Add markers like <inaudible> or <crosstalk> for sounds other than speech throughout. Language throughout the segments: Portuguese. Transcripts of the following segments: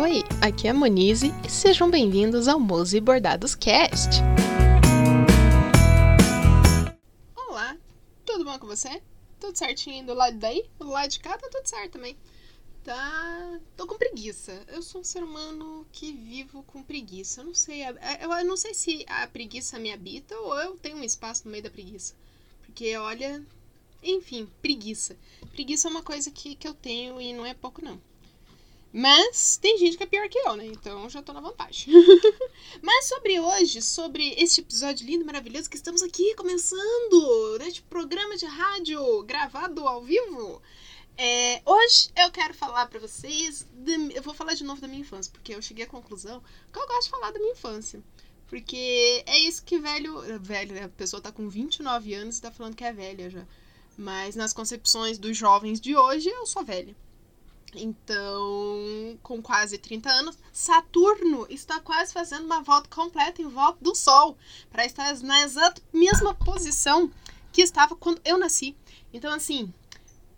Oi, aqui é a Monize e sejam bem-vindos ao Mose Bordados Cast. Olá, tudo bom com você? Tudo certinho do lado daí? Do lado de cá tá tudo certo também. Tá. tô com preguiça. Eu sou um ser humano que vivo com preguiça. Eu não sei. Eu não sei se a preguiça me habita ou eu tenho um espaço no meio da preguiça. Porque, olha. Enfim, preguiça. Preguiça é uma coisa que, que eu tenho e não é pouco, não. Mas tem gente que é pior que eu, né? Então já tô na vantagem. <laughs> Mas sobre hoje, sobre este episódio lindo, maravilhoso que estamos aqui começando neste programa de rádio gravado ao vivo. É, hoje eu quero falar para vocês. De, eu vou falar de novo da minha infância, porque eu cheguei à conclusão que eu gosto de falar da minha infância. Porque é isso que velho. Velho, né? A pessoa tá com 29 anos e tá falando que é velha já. Mas nas concepções dos jovens de hoje, eu sou velha. Então, com quase 30 anos, Saturno está quase fazendo uma volta completa em volta do Sol, para estar na exata mesma posição que estava quando eu nasci. Então, assim,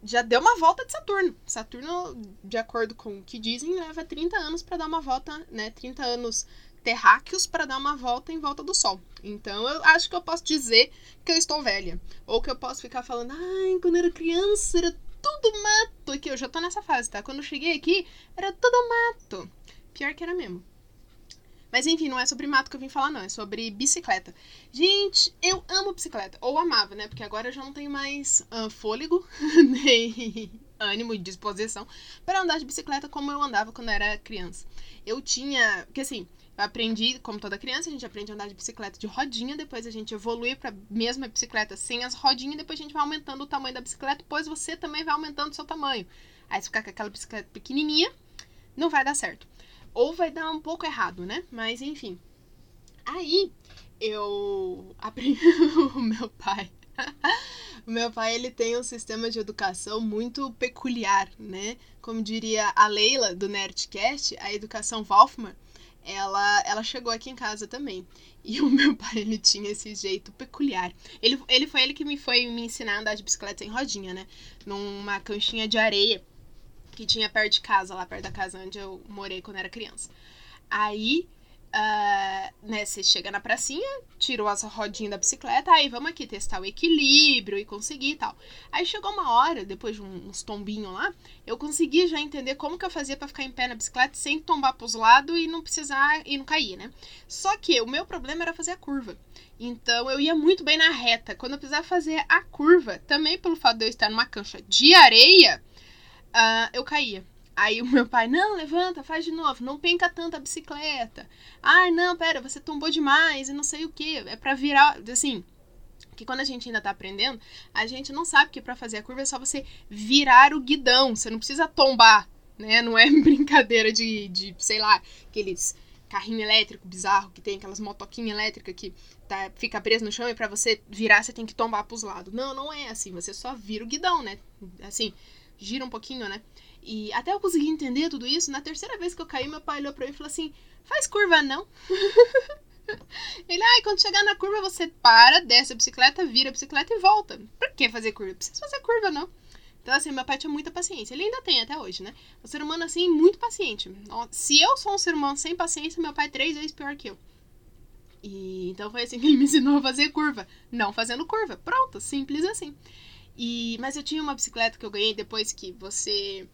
já deu uma volta de Saturno. Saturno, de acordo com o que dizem, leva 30 anos para dar uma volta, né? 30 anos terráqueos para dar uma volta em volta do Sol. Então eu acho que eu posso dizer que eu estou velha. Ou que eu posso ficar falando, ai, quando eu era criança era tudo mato. Aqui eu já tô nessa fase, tá? Quando eu cheguei aqui, era tudo mato. Pior que era mesmo. Mas enfim, não é sobre mato que eu vim falar, não. É sobre bicicleta. Gente, eu amo bicicleta. Ou amava, né? Porque agora eu já não tenho mais uh, fôlego, <laughs> nem ânimo e disposição para andar de bicicleta como eu andava quando eu era criança. Eu tinha. Porque assim, aprendi, como toda criança, a gente aprende a andar de bicicleta de rodinha, depois a gente evolui para mesma bicicleta sem as rodinhas, depois a gente vai aumentando o tamanho da bicicleta, depois você também vai aumentando o seu tamanho. Aí se ficar com aquela bicicleta pequenininha, não vai dar certo. Ou vai dar um pouco errado, né? Mas enfim. Aí eu <laughs> aprendi o meu pai. <laughs> o meu pai ele tem um sistema de educação muito peculiar, né? Como diria a Leila do Nerdcast, a educação Wolfman, ela, ela chegou aqui em casa também. E o meu <laughs> pai, ele tinha esse jeito peculiar. Ele, ele foi ele que me foi me ensinar a andar de bicicleta sem rodinha, né? Numa canchinha de areia que tinha perto de casa, lá perto da casa onde eu morei quando era criança. Aí, uh, né, você chega na pracinha, tirou as rodinhas da bicicleta, aí vamos aqui testar o equilíbrio e conseguir e tal. Aí chegou uma hora, depois de uns tombinhos lá, eu consegui já entender como que eu fazia para ficar em pé na bicicleta sem tombar pros lados e não precisar e não cair, né? Só que o meu problema era fazer a curva. Então eu ia muito bem na reta. Quando eu precisava fazer a curva, também pelo fato de eu estar numa cancha de areia, uh, eu caía. Aí o meu pai, não, levanta, faz de novo, não penca tanto a bicicleta. Ai, não, pera, você tombou demais e não sei o que. É pra virar, assim, que quando a gente ainda tá aprendendo, a gente não sabe que para fazer a curva é só você virar o guidão, você não precisa tombar, né? Não é <laughs> brincadeira de, de sei lá, aqueles carrinho elétrico bizarro que tem aquelas motoquinhas elétricas que tá, fica preso no chão e para você virar você tem que tombar pros lados. Não, não é assim, você só vira o guidão, né? Assim, gira um pouquinho, né? E até eu conseguir entender tudo isso, na terceira vez que eu caí, meu pai olhou pra mim e falou assim: faz curva não. <laughs> Ele, ai, ah, quando chegar na curva você para, desce a bicicleta, vira a bicicleta e volta. Por que fazer curva? Precisa fazer curva, não. Então, assim, meu pai tinha muita paciência. Ele ainda tem até hoje, né? Um ser humano, assim, muito paciente. Se eu sou um ser humano sem paciência, meu pai é três vezes pior que eu. E então foi assim que ele me ensinou a fazer curva. Não fazendo curva. Pronto, simples assim. E, mas eu tinha uma bicicleta que eu ganhei depois que você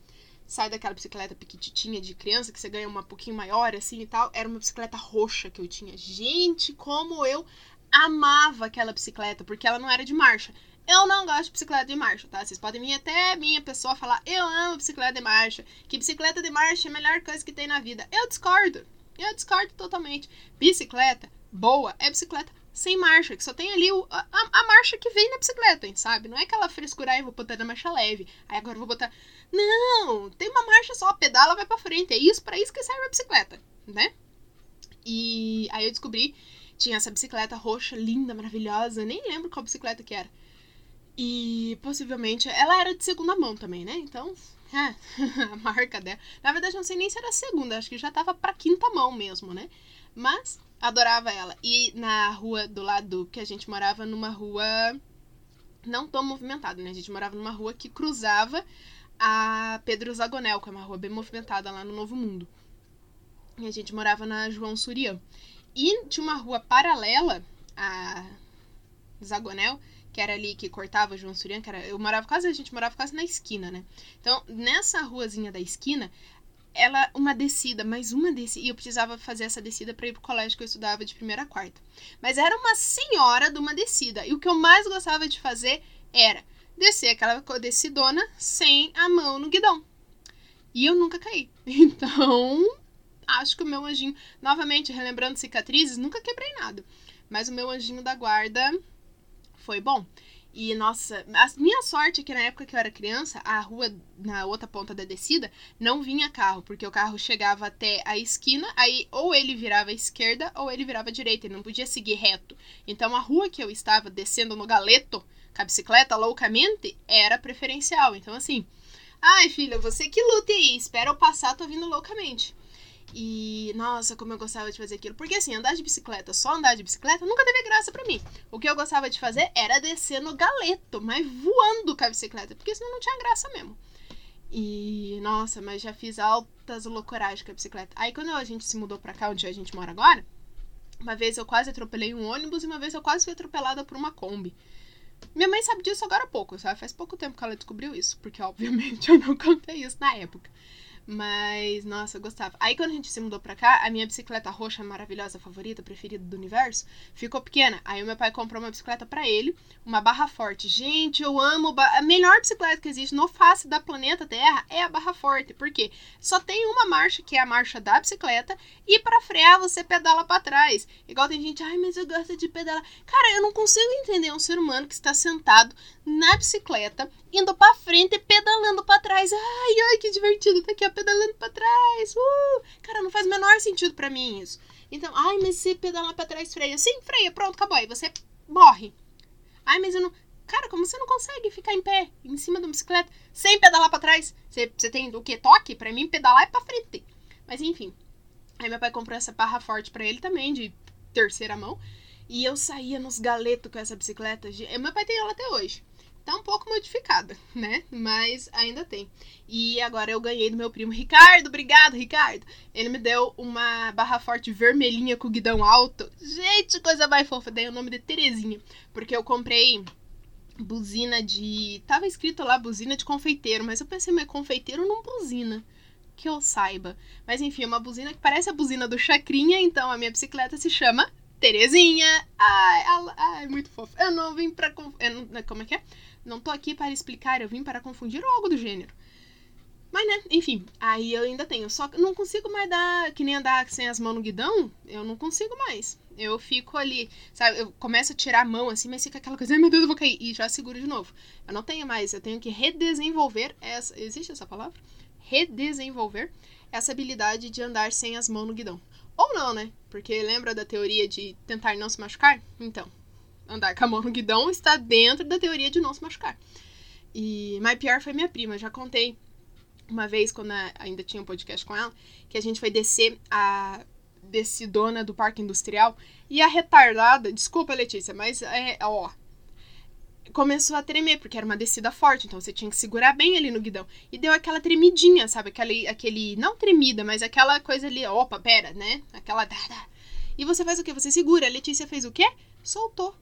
sai daquela bicicleta pequititinha de criança, que você ganha uma pouquinho maior assim e tal. Era uma bicicleta roxa que eu tinha. Gente, como eu amava aquela bicicleta, porque ela não era de marcha. Eu não gosto de bicicleta de marcha, tá? Vocês podem vir até minha pessoa falar: eu amo bicicleta de marcha, que bicicleta de marcha é a melhor coisa que tem na vida. Eu discordo. Eu discordo totalmente. Bicicleta boa é bicicleta sem marcha, que só tem ali o, a, a, marcha que vem na bicicleta, sabe? Não é aquela frescura, aí vou botar na marcha leve, aí agora vou botar. Não, tem uma marcha só, pedala, vai pra frente. É isso, para isso que serve a bicicleta, né? E aí eu descobri, tinha essa bicicleta roxa, linda, maravilhosa, nem lembro qual bicicleta que era. E possivelmente ela era de segunda mão também, né? Então, é, <laughs> a marca dela. Na verdade, não sei nem se era segunda, acho que já tava pra quinta mão mesmo, né? Mas adorava ela. E na rua do lado que a gente morava, numa rua não tão movimentada, né? A gente morava numa rua que cruzava a Pedro Zagonel, que é uma rua bem movimentada lá no Novo Mundo. E a gente morava na João Surian. E tinha uma rua paralela a Zagonel, que era ali que cortava João Surian, que era, eu morava quase, a gente morava quase na esquina, né? Então, nessa ruazinha da esquina, ela uma descida, mais uma descida, e eu precisava fazer essa descida para ir pro colégio que eu estudava de primeira a quarta. Mas era uma senhora de uma descida, e o que eu mais gostava de fazer era descer aquela descidona sem a mão no guidão. E eu nunca caí. <laughs> Então, acho que o meu anjinho, novamente relembrando cicatrizes, nunca quebrei nada. Mas o meu anjinho da guarda foi bom. E, nossa, a minha sorte é que na época que eu era criança, a rua na outra ponta da descida não vinha carro, porque o carro chegava até a esquina, aí ou ele virava à esquerda ou ele virava à direita, ele não podia seguir reto. Então a rua que eu estava descendo no galeto com a bicicleta loucamente era preferencial. Então, assim, ai filha, você que lute aí, espera eu passar, tô vindo loucamente. E, nossa, como eu gostava de fazer aquilo. Porque, assim, andar de bicicleta, só andar de bicicleta, nunca teve graça para mim. O que eu gostava de fazer era descer no galeto, mas voando com a bicicleta. Porque senão não tinha graça mesmo. E, nossa, mas já fiz altas loucuragens com a bicicleta. Aí, quando a gente se mudou pra cá, onde a gente mora agora, uma vez eu quase atropelei um ônibus e uma vez eu quase fui atropelada por uma Kombi. Minha mãe sabe disso agora há pouco, sabe? Faz pouco tempo que ela descobriu isso, porque <laughs> obviamente eu não contei isso na época. Mas, nossa, eu gostava. Aí quando a gente se mudou pra cá, a minha bicicleta roxa maravilhosa, favorita, preferida do universo, ficou pequena. Aí o meu pai comprou uma bicicleta para ele, uma barra forte. Gente, eu amo. A melhor bicicleta que existe no face da planeta Terra é a barra forte. Por quê? Só tem uma marcha, que é a marcha da bicicleta, e para frear você pedala para trás. Igual tem gente, ai, mas eu gosto de pedalar. Cara, eu não consigo entender um ser humano que está sentado na bicicleta, indo para frente e pedalando para trás. Ai, ai, que divertido, tá aqui, ó, pedalando para trás. Uh! Cara, não faz o menor sentido para mim isso. Então, ai, mas se pedalar para trás freia. Sim, freia, pronto, acabou. Aí você morre. Ai, mas eu não. Cara, como você não consegue ficar em pé, em cima uma bicicleta, sem pedalar para trás? Você, você tem o que? Toque? Para mim, pedalar é pra frente. Mas enfim. Aí meu pai comprou essa barra forte para ele também, de terceira mão. E eu saía nos galetos com essa bicicleta. Meu pai tem ela até hoje. Tá um pouco modificada, né? Mas ainda tem. E agora eu ganhei do meu primo Ricardo. Obrigado, Ricardo. Ele me deu uma barra forte vermelhinha com guidão alto. Gente, coisa mais fofa. Dei o nome de Terezinha. Porque eu comprei buzina de. Tava escrito lá buzina de confeiteiro, mas eu pensei, mas confeiteiro não buzina. Que eu saiba. Mas enfim, é uma buzina que parece a buzina do Chacrinha, então a minha bicicleta se chama Terezinha. Ai, ai, muito fofo. Eu não vim pra. Eu como é que é? Não tô aqui para explicar, eu vim para confundir ou algo do gênero. Mas, né, enfim, aí eu ainda tenho. Só que não consigo mais dar, que nem andar sem as mãos no guidão, eu não consigo mais. Eu fico ali, sabe, eu começo a tirar a mão assim, mas fica aquela coisa, ai meu Deus, eu vou cair. E já seguro de novo. Eu não tenho mais, eu tenho que redesenvolver essa. Existe essa palavra? Redesenvolver essa habilidade de andar sem as mãos no guidão. Ou não, né? Porque lembra da teoria de tentar não se machucar? Então, andar com a mão no guidão está dentro da teoria de não se machucar. E mais pior foi minha prima, já contei uma vez quando ainda tinha um podcast com ela, que a gente foi descer a descidona do parque industrial e a retardada, desculpa Letícia, mas é, ó, começou a tremer, porque era uma descida forte, então você tinha que segurar bem ali no guidão. E deu aquela tremidinha, sabe? Aquele, aquele não tremida, mas aquela coisa ali, opa, pera, né? Aquela. E você faz o quê? Você segura. A Letícia fez o quê? Soltou.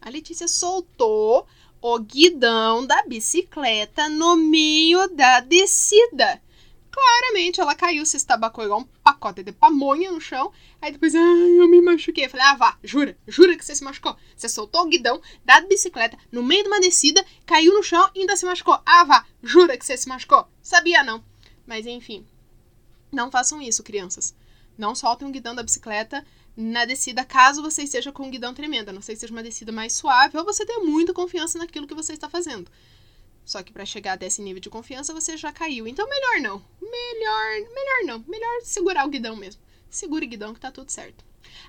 A Letícia soltou o guidão da bicicleta no meio da descida. Claramente ela caiu, se estabacou igual um pacote de pamonha no chão. Aí depois, ai, eu me machuquei. Eu falei, ah, vá, jura, jura que você se machucou. Você soltou o guidão da bicicleta no meio de uma descida, caiu no chão e ainda se machucou. Ah, vá, jura que você se machucou. Sabia não. Mas enfim, não façam isso, crianças. Não soltem o guidão da bicicleta na descida, caso você esteja com um guidão tremendo. A não sei se seja uma descida mais suave ou você tenha muita confiança naquilo que você está fazendo. Só que para chegar desse nível de confiança você já caiu. Então melhor não. Melhor, melhor não. Melhor segurar o guidão mesmo. Segure o guidão que tá tudo certo.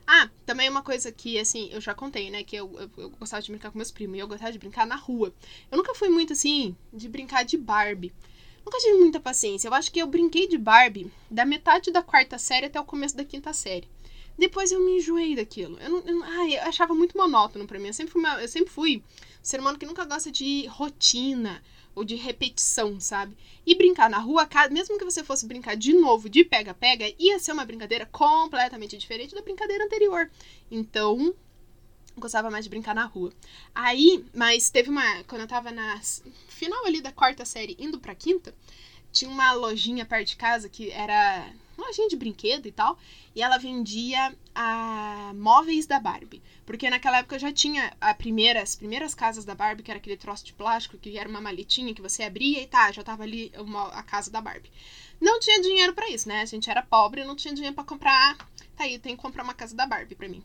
Ah, também uma coisa que, assim, eu já contei, né? Que eu, eu, eu, gostava de brincar com meus primos e eu gostava de brincar na rua. Eu nunca fui muito, assim, de brincar de Barbie. Nunca tive muita paciência. Eu acho que eu brinquei de Barbie da metade da quarta série até o começo da quinta série. Depois eu me enjoei daquilo. Eu, não, eu, ai, eu achava muito monótono para mim. Eu sempre, fui eu sempre fui um ser humano que nunca gosta de rotina ou de repetição, sabe? E brincar na rua, mesmo que você fosse brincar de novo de pega-pega, ia ser uma brincadeira completamente diferente da brincadeira anterior. Então, gostava mais de brincar na rua. Aí, mas teve uma. Quando eu tava na final ali da quarta série, indo pra quinta, tinha uma lojinha perto de casa que era uma lojinha de brinquedo e tal, e ela vendia a móveis da Barbie. Porque naquela época já tinha a primeira, as primeiras casas da Barbie, que era aquele troço de plástico, que era uma maletinha que você abria e tá, já tava ali uma, a casa da Barbie. Não tinha dinheiro para isso, né? A gente era pobre, não tinha dinheiro para comprar. Tá aí, tem que comprar uma casa da Barbie pra mim.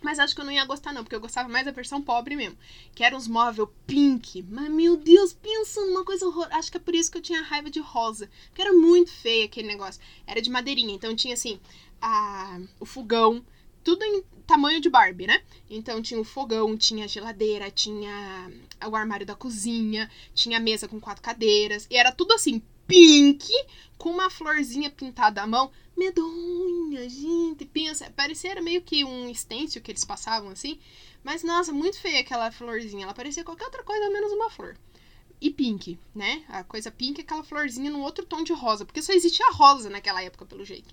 Mas acho que eu não ia gostar, não, porque eu gostava mais da versão pobre mesmo. Que eram os móveis pink. Mas, meu Deus, pensa numa coisa horror. Acho que é por isso que eu tinha raiva de rosa. Porque era muito feio aquele negócio. Era de madeirinha. Então tinha assim, a, o fogão, tudo em tamanho de Barbie, né? Então tinha o fogão, tinha a geladeira, tinha o armário da cozinha, tinha a mesa com quatro cadeiras. E era tudo assim, pink, com uma florzinha pintada à mão medonha, gente, pensa, parecia meio que um stencil que eles passavam assim, mas nossa, muito feia aquela florzinha, ela parecia qualquer outra coisa menos uma flor. E pink, né? A coisa pink é aquela florzinha num outro tom de rosa, porque só existia rosa naquela época, pelo jeito.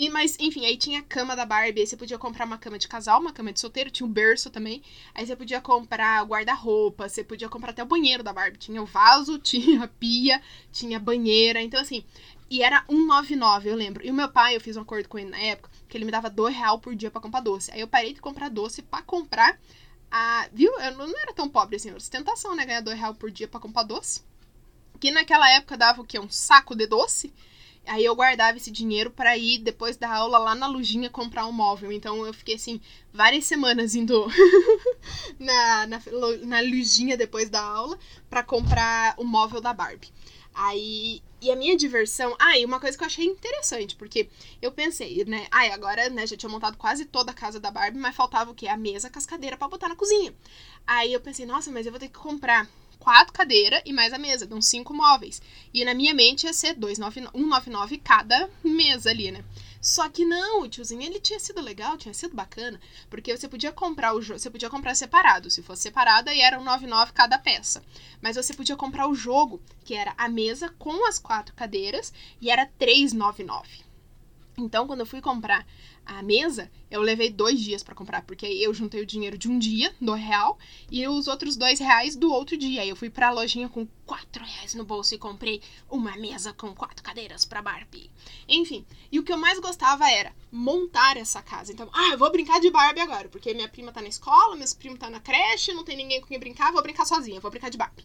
E, mas, enfim, aí tinha a cama da Barbie, aí você podia comprar uma cama de casal, uma cama de solteiro, tinha o berço também. Aí você podia comprar guarda-roupa, você podia comprar até o banheiro da Barbie. Tinha o vaso, <laughs> tinha a pia, tinha a banheira. Então, assim, e era 1,99, eu lembro. E o meu pai, eu fiz um acordo com ele na época, que ele me dava 2 real por dia para comprar doce. Aí eu parei de comprar doce para comprar a. Viu? Eu não era tão pobre assim, era ostentação, né? Ganhar 2 real por dia para comprar doce. Que naquela época dava o quê? Um saco de doce. Aí eu guardava esse dinheiro para ir depois da aula lá na lojinha comprar um móvel. Então eu fiquei assim, várias semanas indo <laughs> na, na, na lojinha depois da aula para comprar o móvel da Barbie. Aí, e a minha diversão. Ah, e uma coisa que eu achei interessante, porque eu pensei, né? Ai, agora, né, já tinha montado quase toda a casa da Barbie, mas faltava o quê? A mesa com as cadeiras pra botar na cozinha. Aí eu pensei, nossa, mas eu vou ter que comprar quatro cadeiras e mais a mesa, dão cinco móveis. E na minha mente ia ser 199 cada mesa ali, né? Só que não, o tiozinho ele tinha sido legal, tinha sido bacana, porque você podia comprar o jogo, você podia comprar separado. Se fosse separado, aí era um 99 cada peça. Mas você podia comprar o jogo, que era a mesa com as quatro cadeiras, e era 399. Então, quando eu fui comprar a mesa, eu levei dois dias para comprar, porque aí eu juntei o dinheiro de um dia, do real, e os outros dois reais do outro dia. Aí eu fui pra lojinha com quatro reais no bolso e comprei uma mesa com quatro cadeiras pra Barbie. Enfim, e o que eu mais gostava era montar essa casa. Então, ah, eu vou brincar de Barbie agora, porque minha prima tá na escola, meus primos tá na creche, não tem ninguém com quem brincar, vou brincar sozinha, vou brincar de Barbie.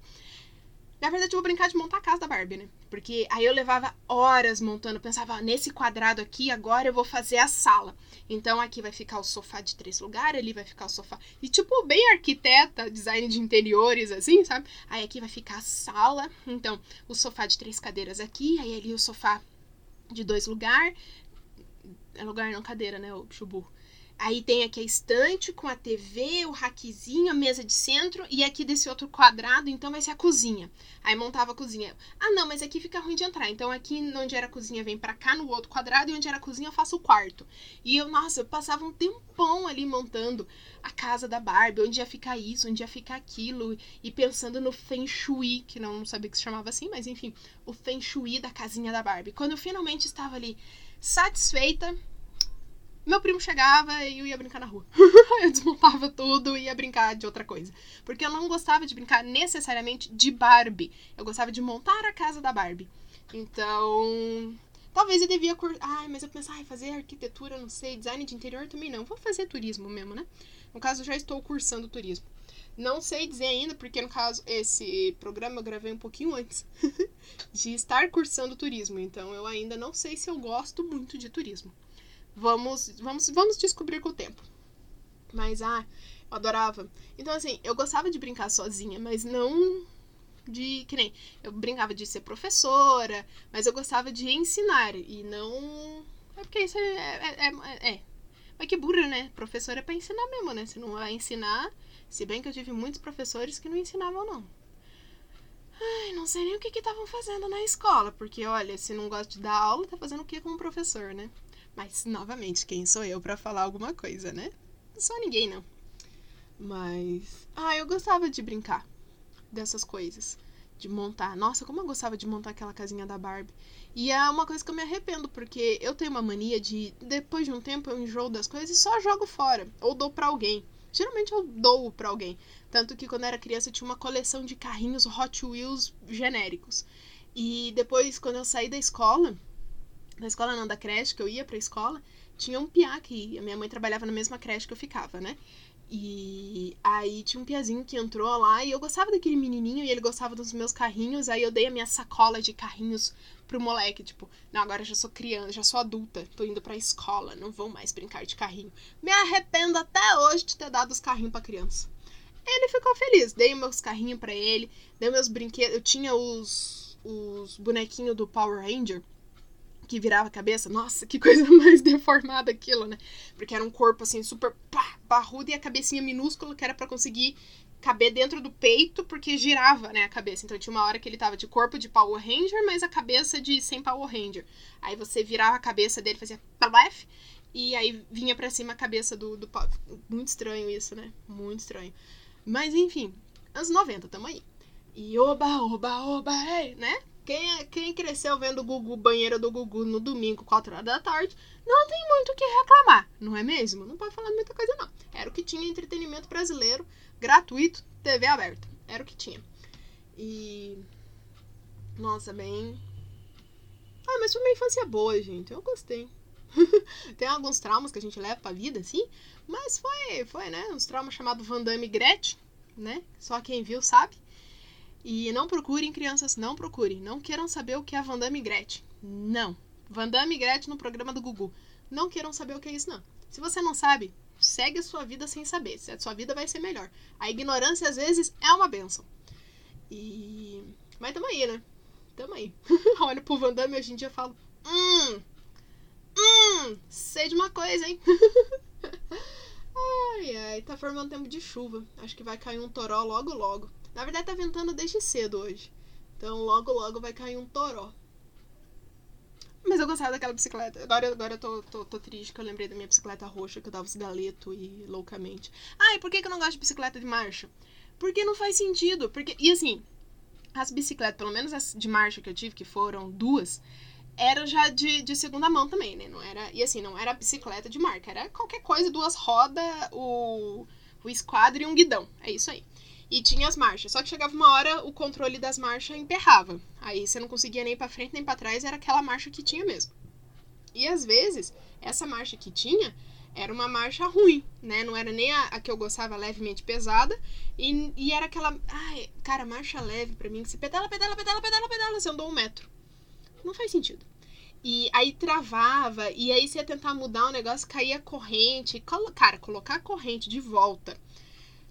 Na verdade, eu vou brincar de montar a casa da Barbie, né? Porque aí eu levava horas montando. Pensava, nesse quadrado aqui, agora eu vou fazer a sala. Então aqui vai ficar o sofá de três lugares, ali vai ficar o sofá. E tipo, bem arquiteta, design de interiores, assim, sabe? Aí aqui vai ficar a sala. Então, o sofá de três cadeiras aqui, aí ali o sofá de dois lugares. É lugar não cadeira, né, o chubu. Aí tem aqui a estante com a TV, o raquezinho, a mesa de centro e aqui desse outro quadrado, então vai ser a cozinha. Aí montava a cozinha. Ah, não, mas aqui fica ruim de entrar. Então aqui onde era a cozinha vem para cá no outro quadrado e onde era a cozinha eu faço o quarto. E eu, nossa, eu passava um tempão ali montando a casa da Barbie, onde ia ficar isso, onde ia ficar aquilo e pensando no feng shui, que não, não sabia que se chamava assim, mas enfim, o feng shui da casinha da Barbie. Quando eu finalmente estava ali satisfeita, meu primo chegava e eu ia brincar na rua. <laughs> eu desmontava tudo e ia brincar de outra coisa. Porque eu não gostava de brincar necessariamente de Barbie. Eu gostava de montar a casa da Barbie. Então, talvez eu devia cur... Ai, mas eu pensava, ai, fazer arquitetura, não sei, design de interior também não. Vou fazer turismo mesmo, né? No caso, eu já estou cursando turismo. Não sei dizer ainda, porque no caso, esse programa eu gravei um pouquinho antes <laughs> de estar cursando turismo. Então, eu ainda não sei se eu gosto muito de turismo. Vamos, vamos, vamos descobrir com o tempo. Mas, ah, eu adorava. Então, assim, eu gostava de brincar sozinha, mas não de. Que nem. Eu brincava de ser professora, mas eu gostava de ensinar e não. É porque isso é. É. é, é. Mas que burra, né? Professora é pra ensinar mesmo, né? Se não vai ensinar. Se bem que eu tive muitos professores que não ensinavam, não. Ai, não sei nem o que estavam fazendo na escola, porque olha, se não gosta de dar aula, tá fazendo o que com o professor, né? Mas, novamente, quem sou eu para falar alguma coisa, né? Não sou ninguém, não. Mas. Ah, eu gostava de brincar dessas coisas. De montar. Nossa, como eu gostava de montar aquela casinha da Barbie. E é uma coisa que eu me arrependo, porque eu tenho uma mania de, depois de um tempo, eu enjoo das coisas e só jogo fora. Ou dou pra alguém. Geralmente eu dou pra alguém. Tanto que quando eu era criança eu tinha uma coleção de carrinhos Hot Wheels genéricos. E depois, quando eu saí da escola, da escola não, da creche, que eu ia pra escola, tinha um piá que a minha mãe trabalhava na mesma creche que eu ficava, né? E aí tinha um piazinho que entrou lá e eu gostava daquele menininho e ele gostava dos meus carrinhos. Aí eu dei a minha sacola de carrinhos pro moleque, tipo, não, agora já sou criança, já sou adulta, tô indo pra escola, não vou mais brincar de carrinho. Me arrependo até hoje de ter dado os carrinhos pra criança. Ele ficou feliz, dei meus carrinhos para ele, dei meus brinquedos. Eu tinha os, os bonequinhos do Power Ranger que virava a cabeça. Nossa, que <laughs> coisa mais deformada aquilo, né? Porque era um corpo assim super pá, barrudo e a cabecinha minúscula que era para conseguir caber dentro do peito, porque girava, né, a cabeça. Então tinha uma hora que ele tava de corpo de Power Ranger, mas a cabeça de sem Power Ranger. Aí você virava a cabeça dele, fazia left, e aí vinha para cima a cabeça do, do Muito estranho isso, né? Muito estranho. Mas enfim, anos 90, tamo aí. E oba, oba, oba, ei, né? Quem, é, quem cresceu vendo o Gugu, banheira do Gugu no domingo, 4 horas da tarde, não tem muito o que reclamar, não é mesmo? Não pode falar muita coisa, não. Era o que tinha entretenimento brasileiro, gratuito, TV aberta. Era o que tinha. E. Nossa, bem. Ah, mas foi uma infância boa, gente. Eu gostei. <laughs> tem alguns traumas que a gente leva pra vida, assim. Mas foi, foi, né? Uns traumas chamados Van Damme Gretchen, né? Só quem viu sabe. E não procurem, crianças, não procurem. Não queiram saber o que é a Vandame Gretchen. Não. Vandame Gretchen no programa do Gugu. Não queiram saber o que é isso, não. Se você não sabe, segue a sua vida sem saber. A sua vida vai ser melhor. A ignorância, às vezes, é uma benção. E. Mas tamo aí, né? Tamo aí. <laughs> Olho pro Vandame hoje em dia e falo. Hum. Hum. Sei de uma coisa, hein? <laughs> ai, ai. Tá formando tempo de chuva. Acho que vai cair um toró logo, logo. Na verdade, tá ventando desde cedo hoje. Então, logo, logo vai cair um toró. Mas eu gostava daquela bicicleta. Agora, agora eu tô, tô, tô triste que eu lembrei da minha bicicleta roxa que eu dava os galeto e loucamente. Ah, e por que, que eu não gosto de bicicleta de marcha? Porque não faz sentido. Porque, e assim, as bicicletas, pelo menos as de marcha que eu tive, que foram duas, eram já de, de segunda mão também, né? Não era, e assim, não era bicicleta de marca, era qualquer coisa, duas rodas, o, o esquadro e um guidão. É isso aí. E tinha as marchas. Só que chegava uma hora, o controle das marchas emperrava. Aí você não conseguia nem para frente nem para trás, era aquela marcha que tinha mesmo. E às vezes, essa marcha que tinha era uma marcha ruim, né? Não era nem a, a que eu gostava levemente pesada. E, e era aquela. Ai, cara, marcha leve para mim. Você pedala, pedala, pedala, pedala, pedala, você andou um metro. Não faz sentido. E aí travava, e aí você ia tentar mudar o negócio, caía corrente. Cara, colocar a corrente de volta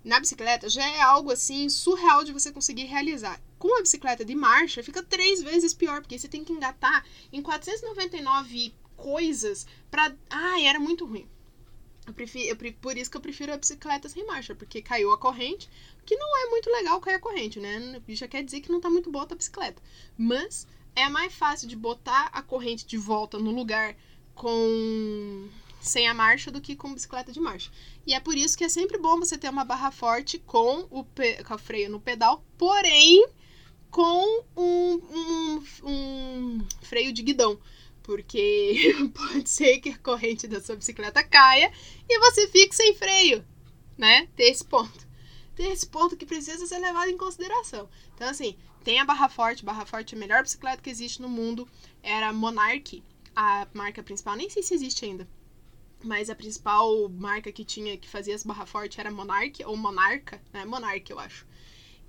na bicicleta já é algo assim surreal de você conseguir realizar. Com a bicicleta de marcha, fica três vezes pior, porque você tem que engatar em 499 coisas pra. Ai, era muito ruim. Eu prefiro, eu, por isso que eu prefiro a bicicleta sem marcha, porque caiu a corrente, que não é muito legal cair a corrente, né? Já quer dizer que não tá muito boa a bicicleta. Mas é mais fácil de botar a corrente de volta no lugar com sem a marcha do que com bicicleta de marcha. E é por isso que é sempre bom você ter uma barra forte com o, com o freio no pedal, porém com um, um, um freio de guidão. Porque <laughs> pode ser que a corrente da sua bicicleta caia e você fique sem freio, né? Tem esse ponto. Tem esse ponto que precisa ser levado em consideração. Então, assim, tem a barra forte. Barra forte é a melhor bicicleta que existe no mundo. Era Monarch, a marca principal. Nem sei se existe ainda mas a principal marca que tinha que fazia as barra forte era Monarch ou Monarca, né? Monarch, eu acho.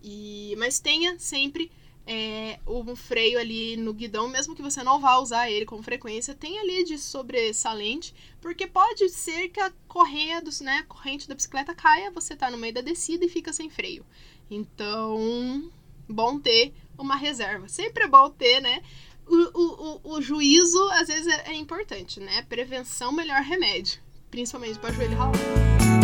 E mas tenha sempre é, um freio ali no guidão, mesmo que você não vá usar ele com frequência, tem ali de sobressalente, porque pode ser que a correia dos, né, a corrente da bicicleta caia, você tá no meio da descida e fica sem freio. Então, bom ter uma reserva. Sempre é bom ter, né? O, o, o, juízo às vezes é, é importante, né? Prevenção, melhor remédio. Principalmente para joelho ralado.